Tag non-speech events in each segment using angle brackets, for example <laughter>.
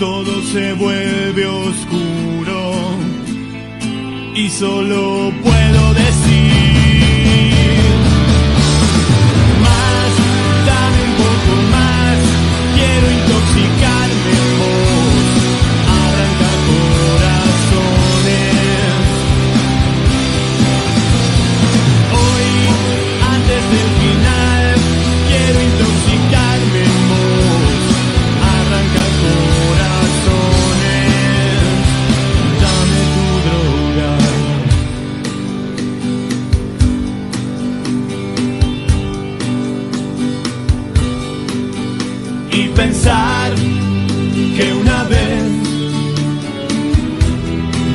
todo se vuelve oscuro. Y solo puedo decir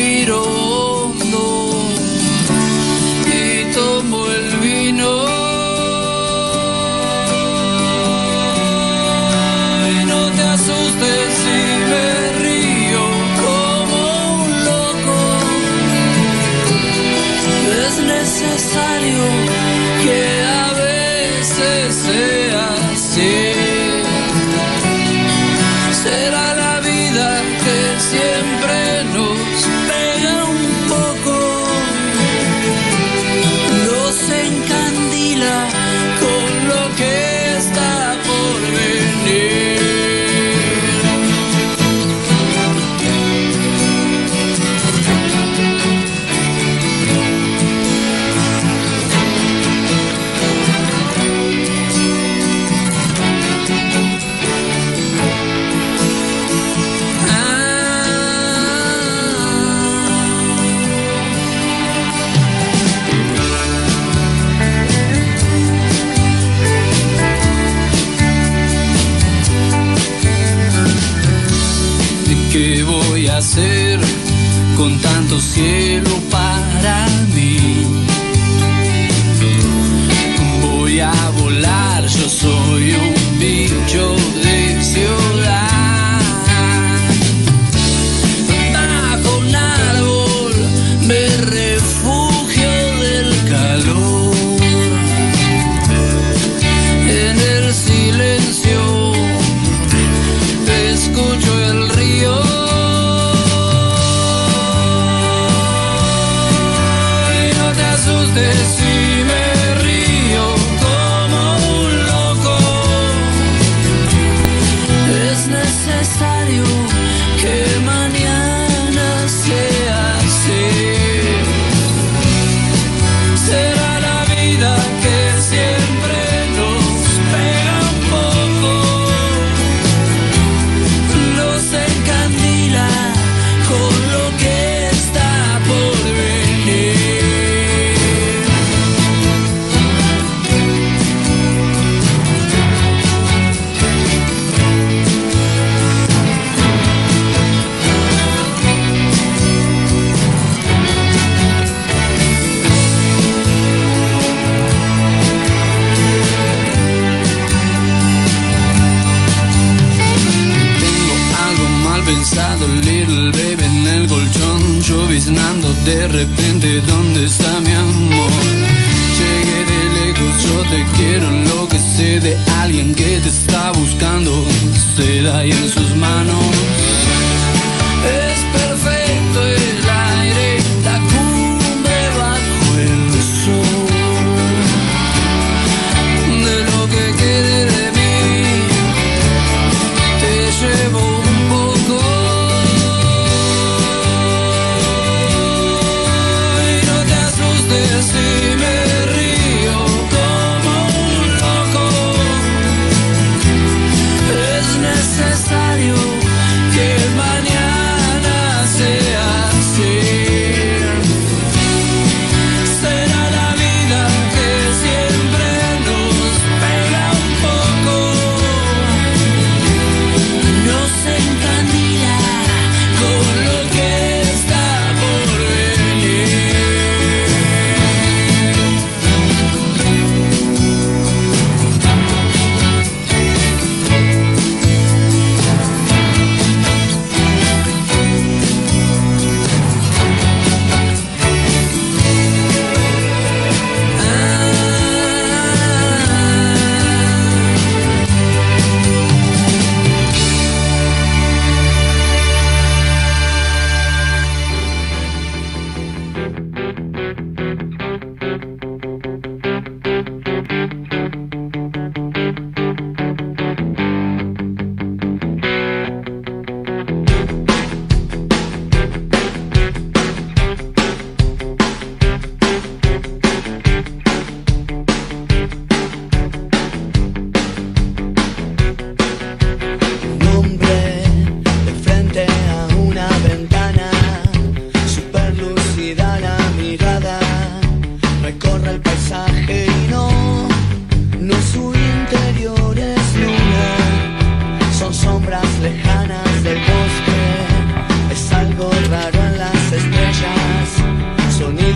feet away cielo para mí. Voy a volar, yo soy.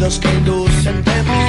los que inducen temor.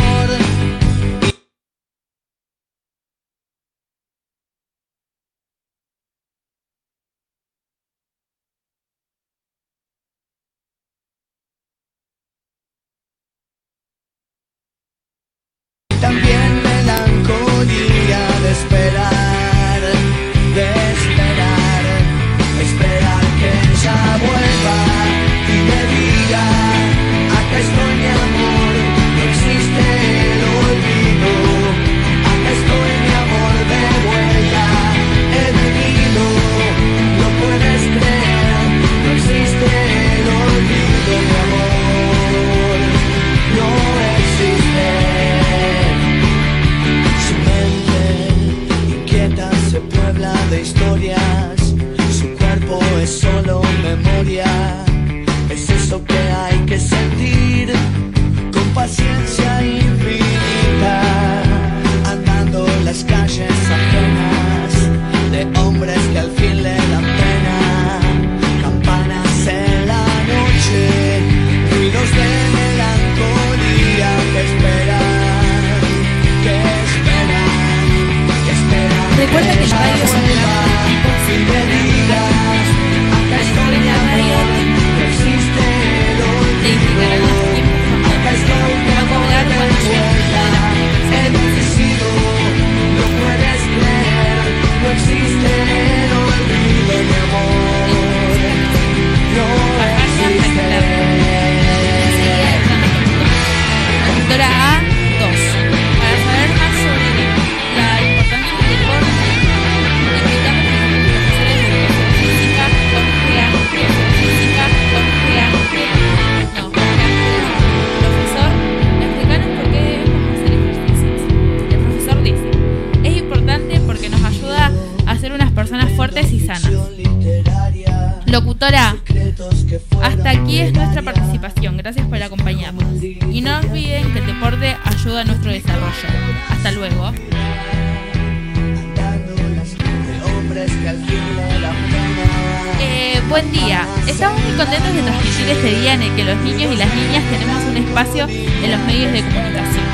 De comunicación.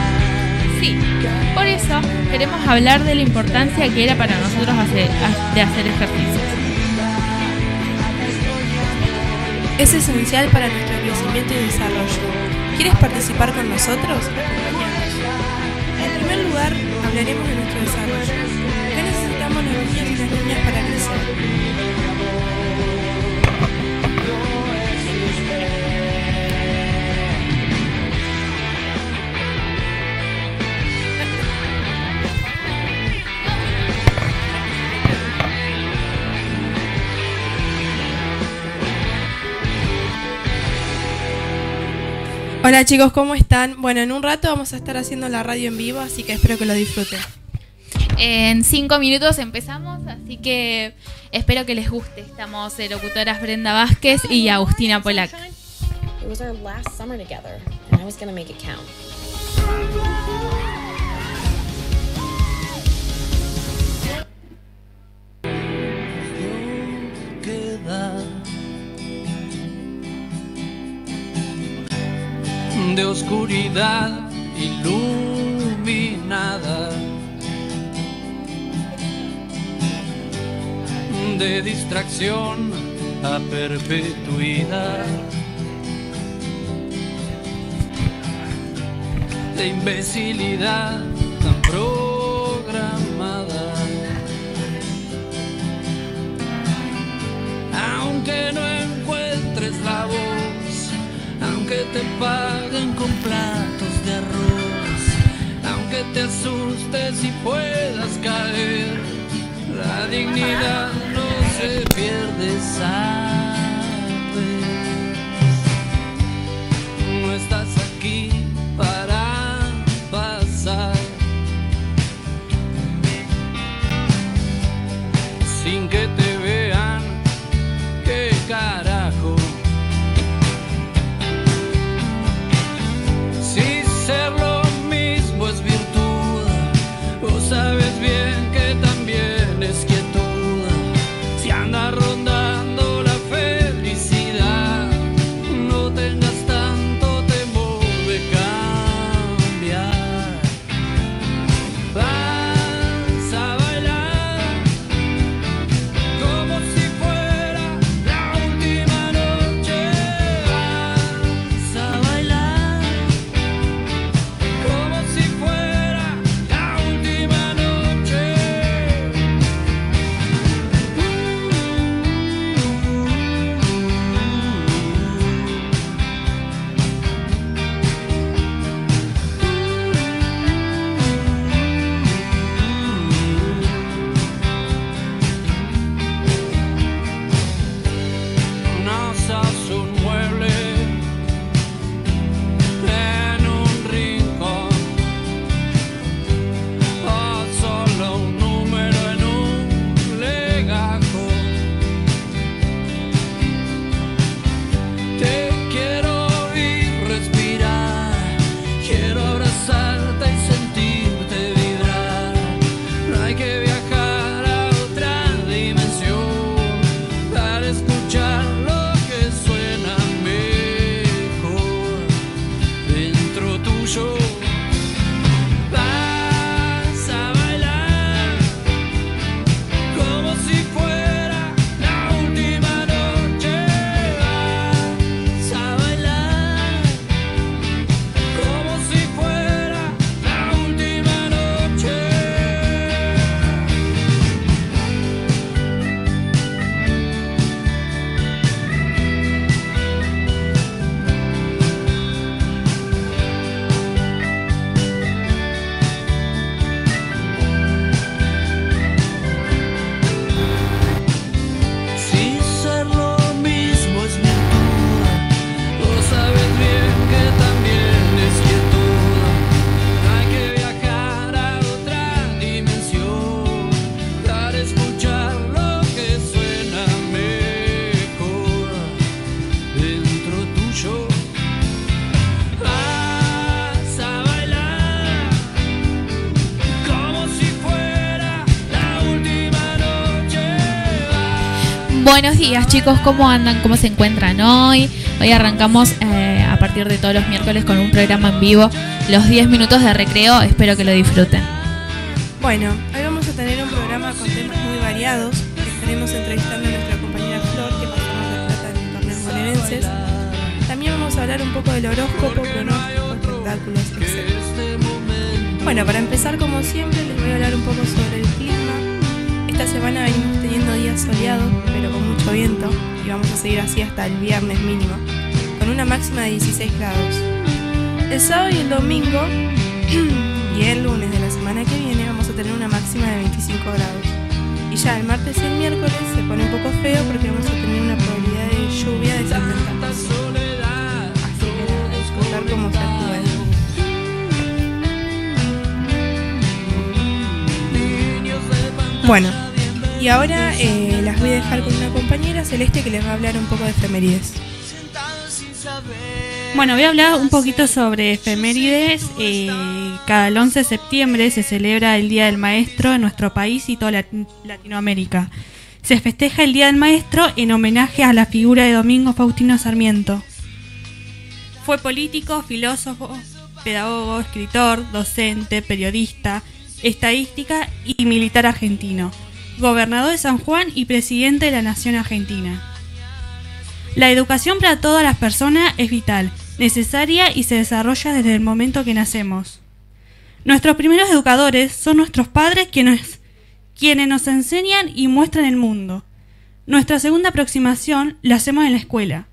Sí, por eso queremos hablar de la importancia que era para nosotros hacer, de hacer ejercicios. Es esencial para nuestro crecimiento y desarrollo. ¿Quieres participar con nosotros? En primer lugar, hablaremos de nuestro desarrollo. ¿Qué necesitamos los niños y las niñas para crecer? Hola chicos, ¿cómo están? Bueno, en un rato vamos a estar haciendo la radio en vivo, así que espero que lo disfruten. En cinco minutos empezamos, así que espero que les guste. Estamos eh, locutoras Brenda Vázquez y Agustina Polac. It was our last summer together, and I was gonna make it count. queda de oscuridad iluminada de distracción a perpetuidad. De imbecilidad tan programada. Aunque no encuentres la voz, aunque te paguen con platos de arroz, aunque te asustes y puedas caer, la dignidad no se pierde, sabes. No estás aquí para Buenos días chicos, ¿cómo andan? ¿Cómo se encuentran hoy? Hoy arrancamos eh, a partir de todos los miércoles con un programa en vivo, los 10 minutos de recreo, espero que lo disfruten. Bueno, hoy vamos a tener un programa con temas muy variados. Estaremos entrevistando a nuestra compañera Flor, que de plata en el torneo molenenses. También vamos a hablar un poco del horóscopo, pronóstico, espectáculos, etc. Bueno, para empezar, como siempre, les voy a hablar un poco sobre el clima. Esta semana venimos teniendo días soleados, pero con mucho viento, y vamos a seguir así hasta el viernes mínimo, con una máxima de 16 grados. El sábado y el domingo <clears throat> y el lunes de la semana que viene vamos a tener una máxima de 25 grados. Y ya el martes y el miércoles se pone un poco feo porque vamos a tener una probabilidad de lluvia de 70%. Así que disfrutar como se puede. Bueno, y ahora eh, las voy a dejar con una compañera, Celeste, que les va a hablar un poco de efemérides. Bueno, voy a hablar un poquito sobre efemérides. Eh, cada el 11 de septiembre se celebra el Día del Maestro en nuestro país y toda Lat- Latinoamérica. Se festeja el Día del Maestro en homenaje a la figura de Domingo Faustino Sarmiento. Fue político, filósofo, pedagogo, escritor, docente, periodista, estadística y militar argentino. Gobernador de San Juan y presidente de la Nación Argentina. La educación para todas las personas es vital, necesaria y se desarrolla desde el momento que nacemos. Nuestros primeros educadores son nuestros padres quienes, nos enseñan y muestran el mundo. Nuestra segunda aproximación la hacemos en la escuela.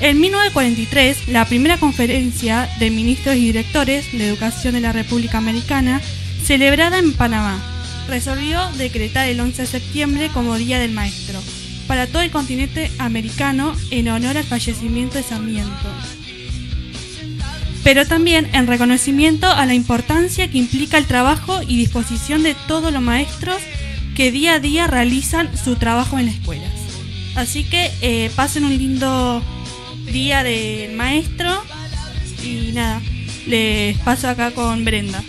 En 1943, la primera conferencia de ministros y directores de educación de la República Americana, celebrada en Panamá, resolvió decretar el 11 de septiembre como Día del Maestro para todo el continente americano en honor al fallecimiento de Sarmiento. Pero también en reconocimiento a la importancia que implica el trabajo y disposición de todos los maestros que día a día realizan su trabajo en las escuelas. Así que eh, pasen un lindo día del maestro y nada, les paso acá con Brenda.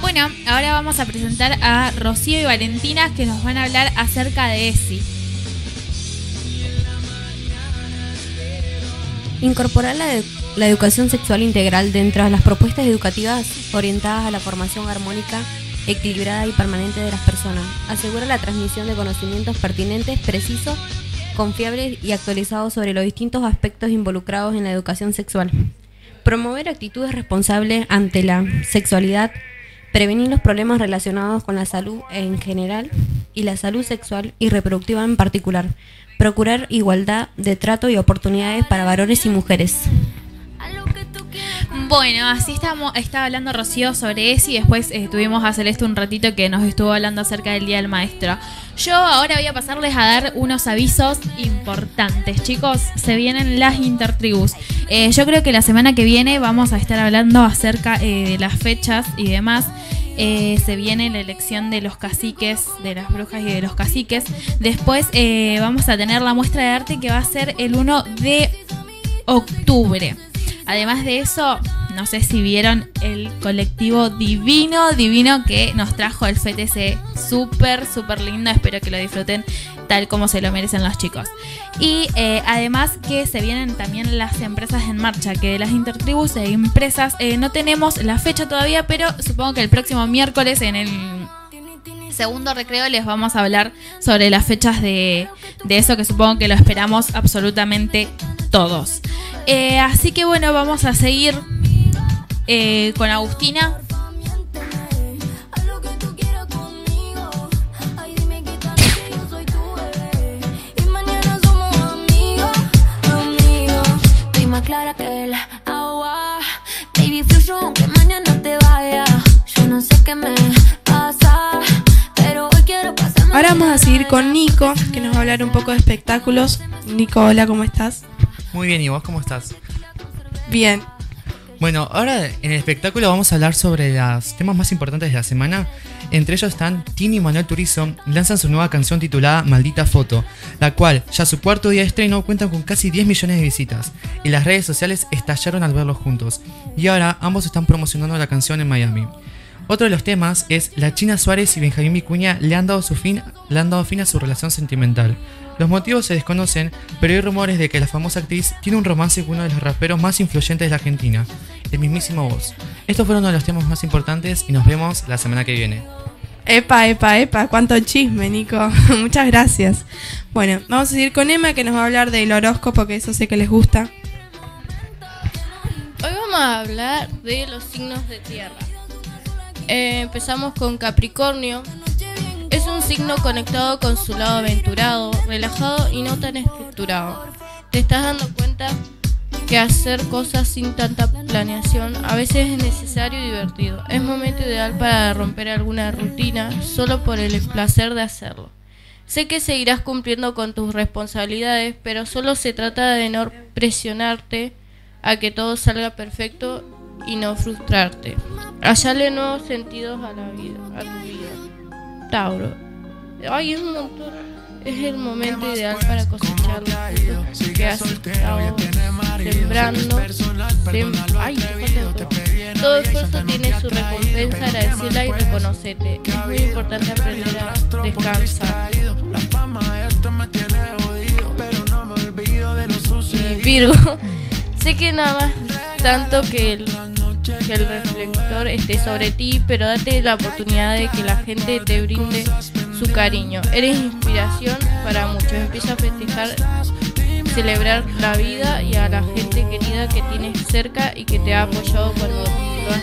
Bueno, ahora vamos a presentar a Rocío y Valentina que nos van a hablar acerca de ESI. Incorporar la, edu- la educación sexual integral dentro de las propuestas educativas orientadas a la formación armónica, equilibrada y permanente de las personas. Asegura la transmisión de conocimientos pertinentes, precisos, confiables y actualizados sobre los distintos aspectos involucrados en la educación sexual. Promover actitudes responsables ante la sexualidad, prevenir los problemas relacionados con la salud en general y la salud sexual y reproductiva en particular. Procurar igualdad de trato y oportunidades para varones y mujeres. Bueno, así estamos, estaba hablando Rocío sobre ESI y después eh, tuvimos a Celeste un ratito que nos estuvo hablando acerca del Día del Maestro. Yo ahora voy a pasarles a dar unos avisos importantes. Chicos, se vienen las intertribus. Eh, yo creo que la semana que viene vamos a estar hablando acerca eh, de las fechas y demás. Eh, se viene la elección de los caciques, de las brujas y de los caciques. Después vamos a tener la muestra de arte que va a ser el 1 de octubre. Además de eso, no sé si vieron el colectivo divino, divino que nos trajo el FTC. Súper, súper lindo. Espero que lo disfruten tal como se lo merecen los chicos. Y eh, además que se vienen también las empresas en marcha, que de las intertribus e empresas eh, no tenemos la fecha todavía, pero supongo que el próximo miércoles en el segundo recreo les vamos a hablar sobre las fechas de, de eso que supongo que lo esperamos absolutamente todos. Eh, así que bueno, vamos a seguir eh, con Agustina. Clara que el agua. Baby, fluyo aunque mañana te vaya. Yo no sé qué me pasa, pero hoy quiero pasar. Ahora vamos a seguir con Nico, que nos va a hablar un poco de espectáculos. Nico, hola, ¿cómo estás? Muy bien, ¿y vos cómo estás? Bien. Bueno, ahora en el espectáculo vamos a hablar sobre los temas más importantes de la semana. Entre ellos están Tini y Manuel Turizo lanzan su nueva canción titulada Maldita Foto, la cual ya su cuarto día de estreno cuenta con casi 10 millones de visitas y las redes sociales estallaron al verlos juntos. Y ahora ambos están promocionando la canción en Miami. Otro de los temas es La China Suárez y Benjamín Vicuña le han dado, su fin, le han dado fin a su relación sentimental. Los motivos se desconocen, pero hay rumores de que la famosa actriz tiene un romance con uno de los raperos más influyentes de la Argentina, el mismísimo Voz. Estos fueron uno de los temas más importantes y nos vemos la semana que viene. Epa, epa, epa, cuánto chisme, Nico. <laughs> Muchas gracias. Bueno, vamos a seguir con Emma que nos va a hablar del horóscopo, que eso sé que les gusta. Hoy vamos a hablar de los signos de tierra. Eh, empezamos con Capricornio. Es un signo conectado con su lado aventurado, relajado y no tan estructurado. Te estás dando cuenta que hacer cosas sin tanta planeación a veces es necesario y divertido. Es momento ideal para romper alguna rutina solo por el placer de hacerlo. Sé que seguirás cumpliendo con tus responsabilidades, pero solo se trata de no presionarte a que todo salga perfecto y no frustrarte. Hallarle nuevos sentidos a la vida, a tu vida. Tauro. Ay, es un montón. Es el momento ideal para cosechar frutos que has estado sembrando. Sem Ay, todo. Esfuerzo tiene su recompensa, agradecela y reconocete. Es muy importante aprender a descansar. Y Virgo, <laughs> sé que nada más tanto que el, que el reflector esté sobre ti, pero date la oportunidad de que la gente te brinde su cariño. Eres inspiración para muchos. Empieza a festejar, celebrar la vida y a la gente querida que tienes cerca y que te ha apoyado cuando lo has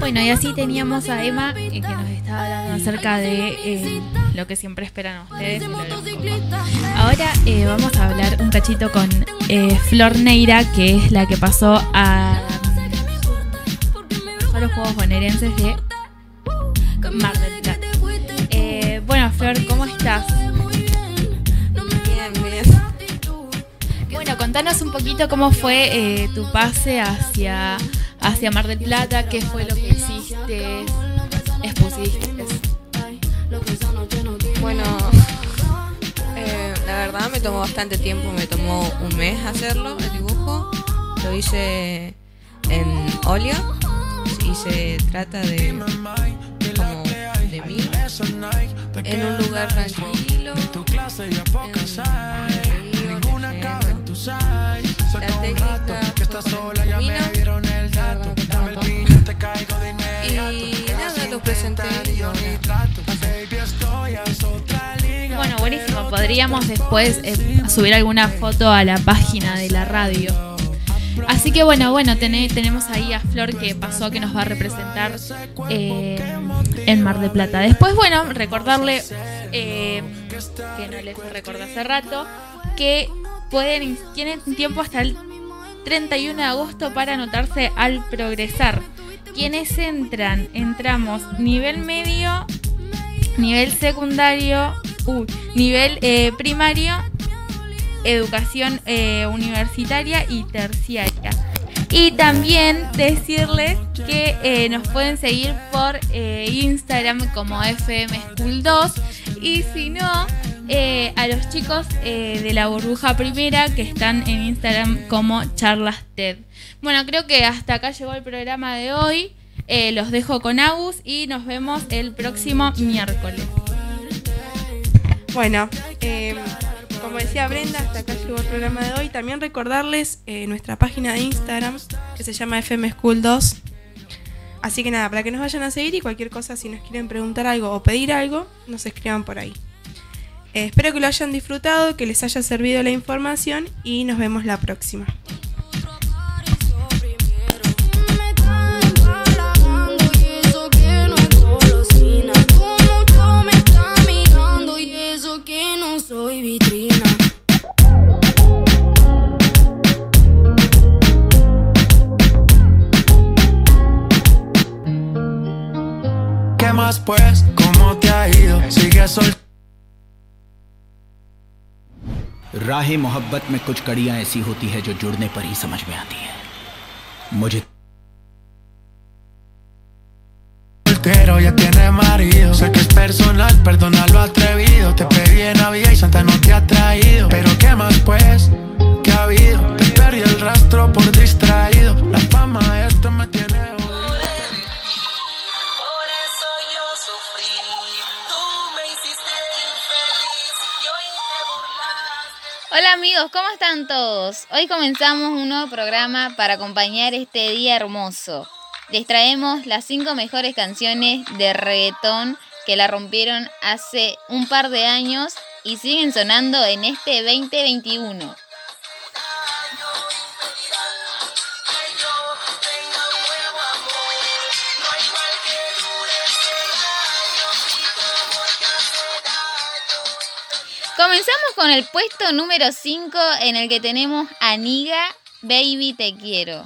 Bueno, y así teníamos a Emma eh, que nos estaba hablando acerca de eh, lo que siempre esperan ustedes. Ahora eh, vamos a hablar un cachito con eh, Flor Neira, que es la que pasó a, a los Juegos Bonaerenses de Mar del Plata. Eh, bueno, Flor, ¿cómo estás? Bien, bien. Bueno, contanos un poquito cómo fue eh, tu pase hacia, hacia Mar del Plata, qué fue lo que hiciste, expusiste. Bueno, eh, la verdad me tomó bastante tiempo, me tomó un mes hacerlo, el dibujo. Lo hice en óleo y se trata de como de mí en un lugar tranquilo. La técnica y nada, lo presenté. Podríamos después eh, subir alguna foto a la página de la radio. Así que bueno, bueno, tenemos ahí a Flor que pasó, que nos va a representar eh, en Mar de Plata. Después, bueno, recordarle, eh, que no les recordé hace rato, que pueden, tienen tiempo hasta el 31 de agosto para anotarse al progresar. Quienes entran, entramos nivel medio, nivel secundario, nivel eh, primario, educación eh, universitaria y terciaria. Y también decirles que eh, nos pueden seguir por Instagram como FM School 2 y si no, a los chicos de la burbuja primera que están en Instagram como Charlas TED. Bueno, creo que hasta acá llegó el programa de hoy. Los dejo con Agus y nos vemos el próximo miércoles. Bueno, eh, como decía Brenda, hasta acá llegó el programa de hoy. También recordarles eh, nuestra página de Instagram que se llama FM School 2. Así que nada, para que nos vayan a seguir y cualquier cosa, si nos quieren preguntar algo o pedir algo, nos escriban por ahí. Eh, espero que lo hayan disfrutado, que les haya servido la información y nos vemos la próxima. pues? ¿Cómo te ha ido? Sigue sol राह मोहब्बत में कुछ कड़ियां ऐसी होती है जो जुड़ने पर ही समझ में आती है मुझे soltero, ya tiene marido. Sé que es personal, perdona lo atrevido. Te pedí en Navidad y Santa no te ha traído. Pero ¿qué más pues? ¿Qué ha habido? Te perdí el rastro por distraído. La fama esto me tiene Hola amigos, ¿cómo están todos? Hoy comenzamos un nuevo programa para acompañar este día hermoso. Les traemos las cinco mejores canciones de reggaetón que la rompieron hace un par de años y siguen sonando en este 2021. Con el puesto número 5 en el que tenemos a Niga, Baby Te Quiero.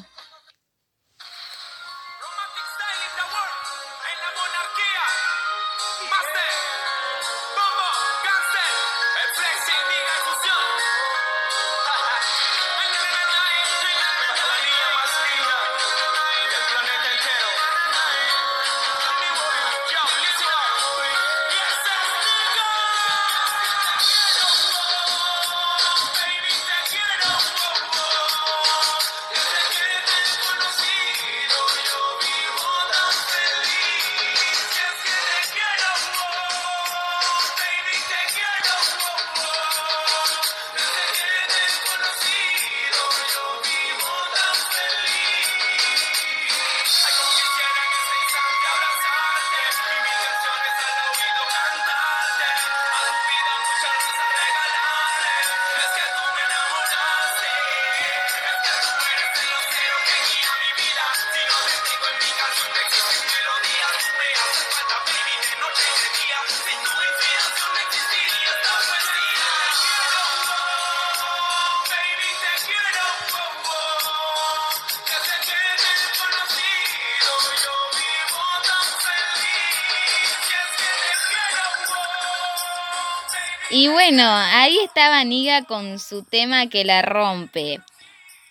Y bueno, ahí estaba Niga con su tema que la rompe.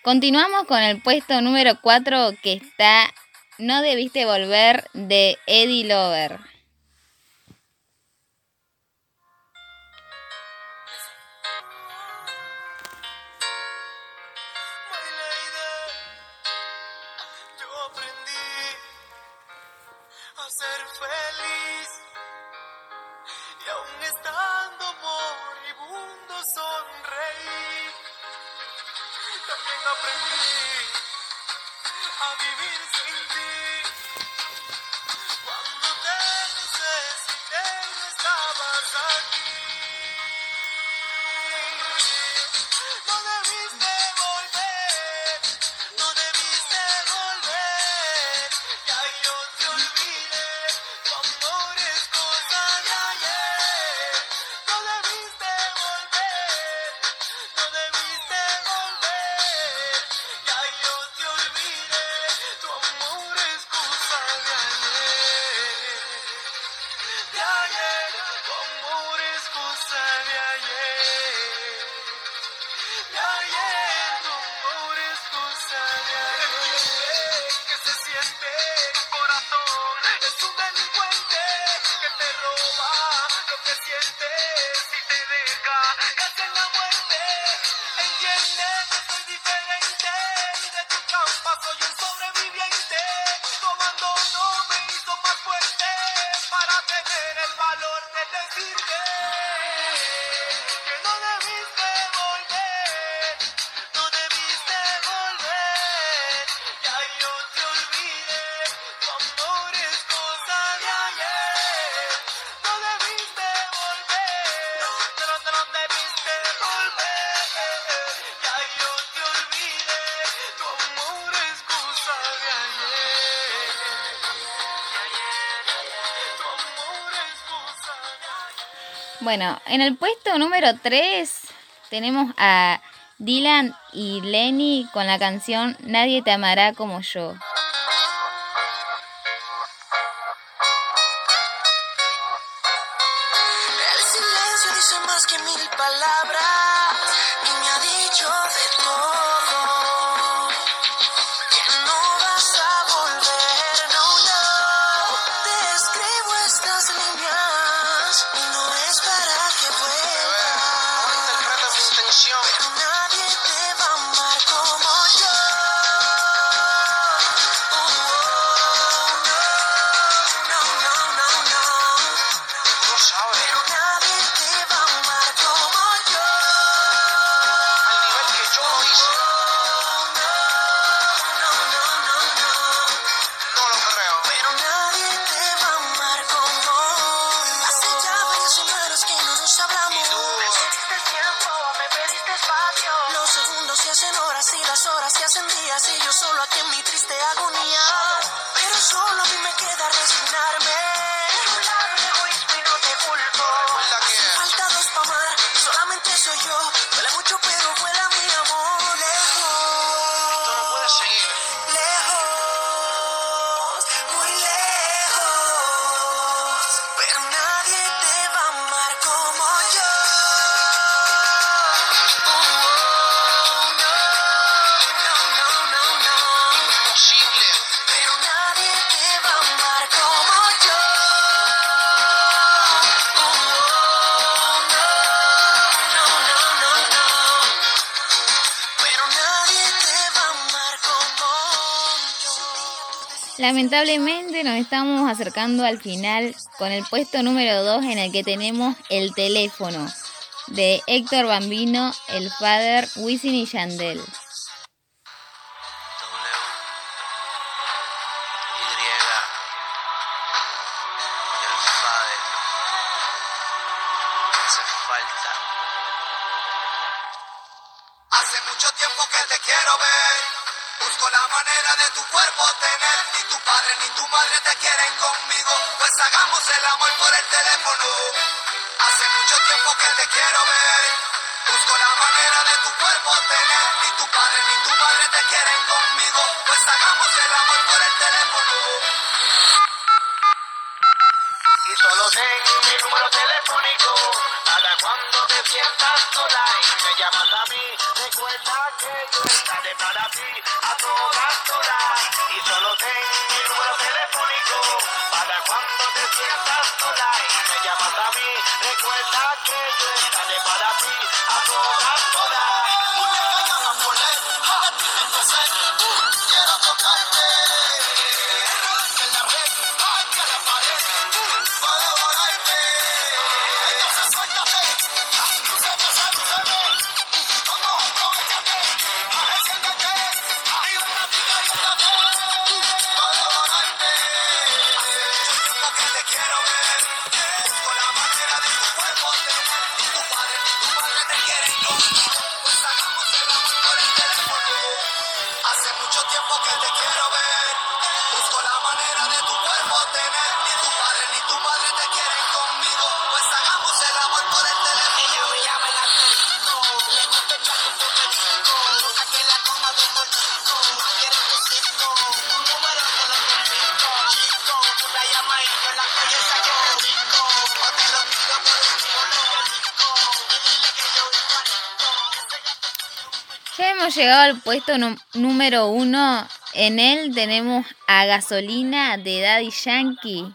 Continuamos con el puesto número 4 que está No debiste volver de Eddie Lover. Bueno, en el puesto número 3 tenemos a Dylan y Lenny con la canción Nadie te amará como yo. Lamentablemente nos estamos acercando al final con el puesto número 2 en el que tenemos el teléfono de Héctor Bambino, el Father, Wisin y Yandel. Hace mucho tiempo que te quiero ver. Busco la manera de tu cuerpo tener. Ni tu padre ni tu madre te quieren conmigo. Pues hagamos el amor por el teléfono. Hace mucho tiempo que te quiero ver. Busco la manera de tu cuerpo tener. Ni tu padre ni tu madre te quieren conmigo. Pues hagamos el amor por el teléfono. Y solo tengo mi número telefónico. Para cuando te sientas sola y me llamas a mí. Recuerda que yo estaré para ti y solo tengo mi número telefónico para cuando te sientas sola. Y me llamas a mí, recuerda que yo hemos llegado al puesto número uno. En él tenemos a Gasolina de Daddy Yankee.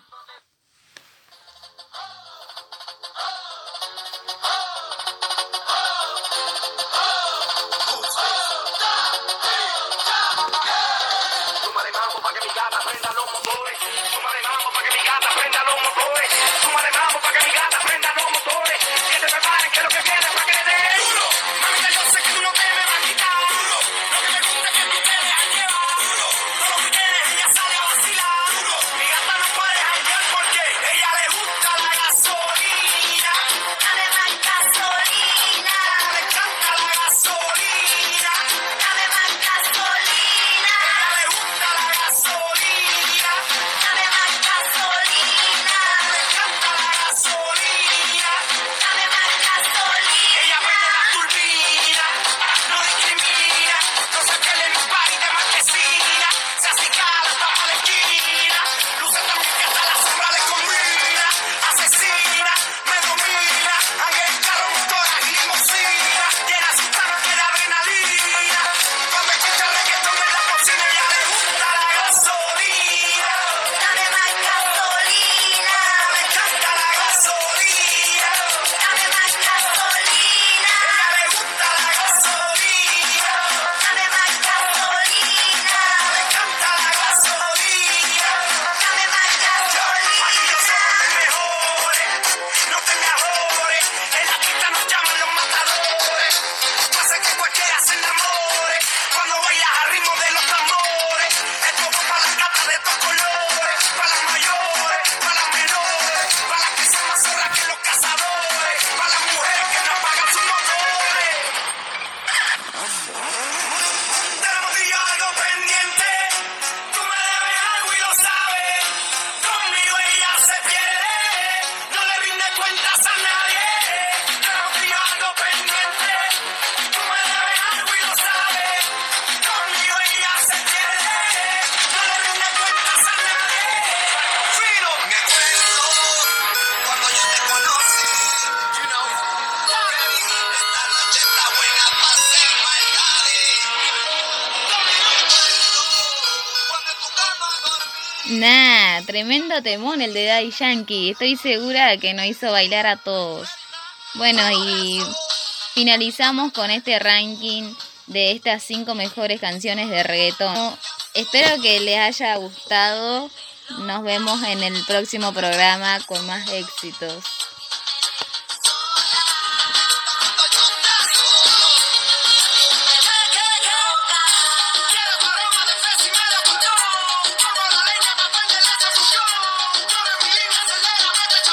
Tremendo temón el de Daddy Yankee. Estoy segura que nos hizo bailar a todos. Bueno, y finalizamos con este ranking de estas cinco mejores canciones de reggaetón. Espero que les haya gustado. Nos vemos en el próximo programa con más éxitos.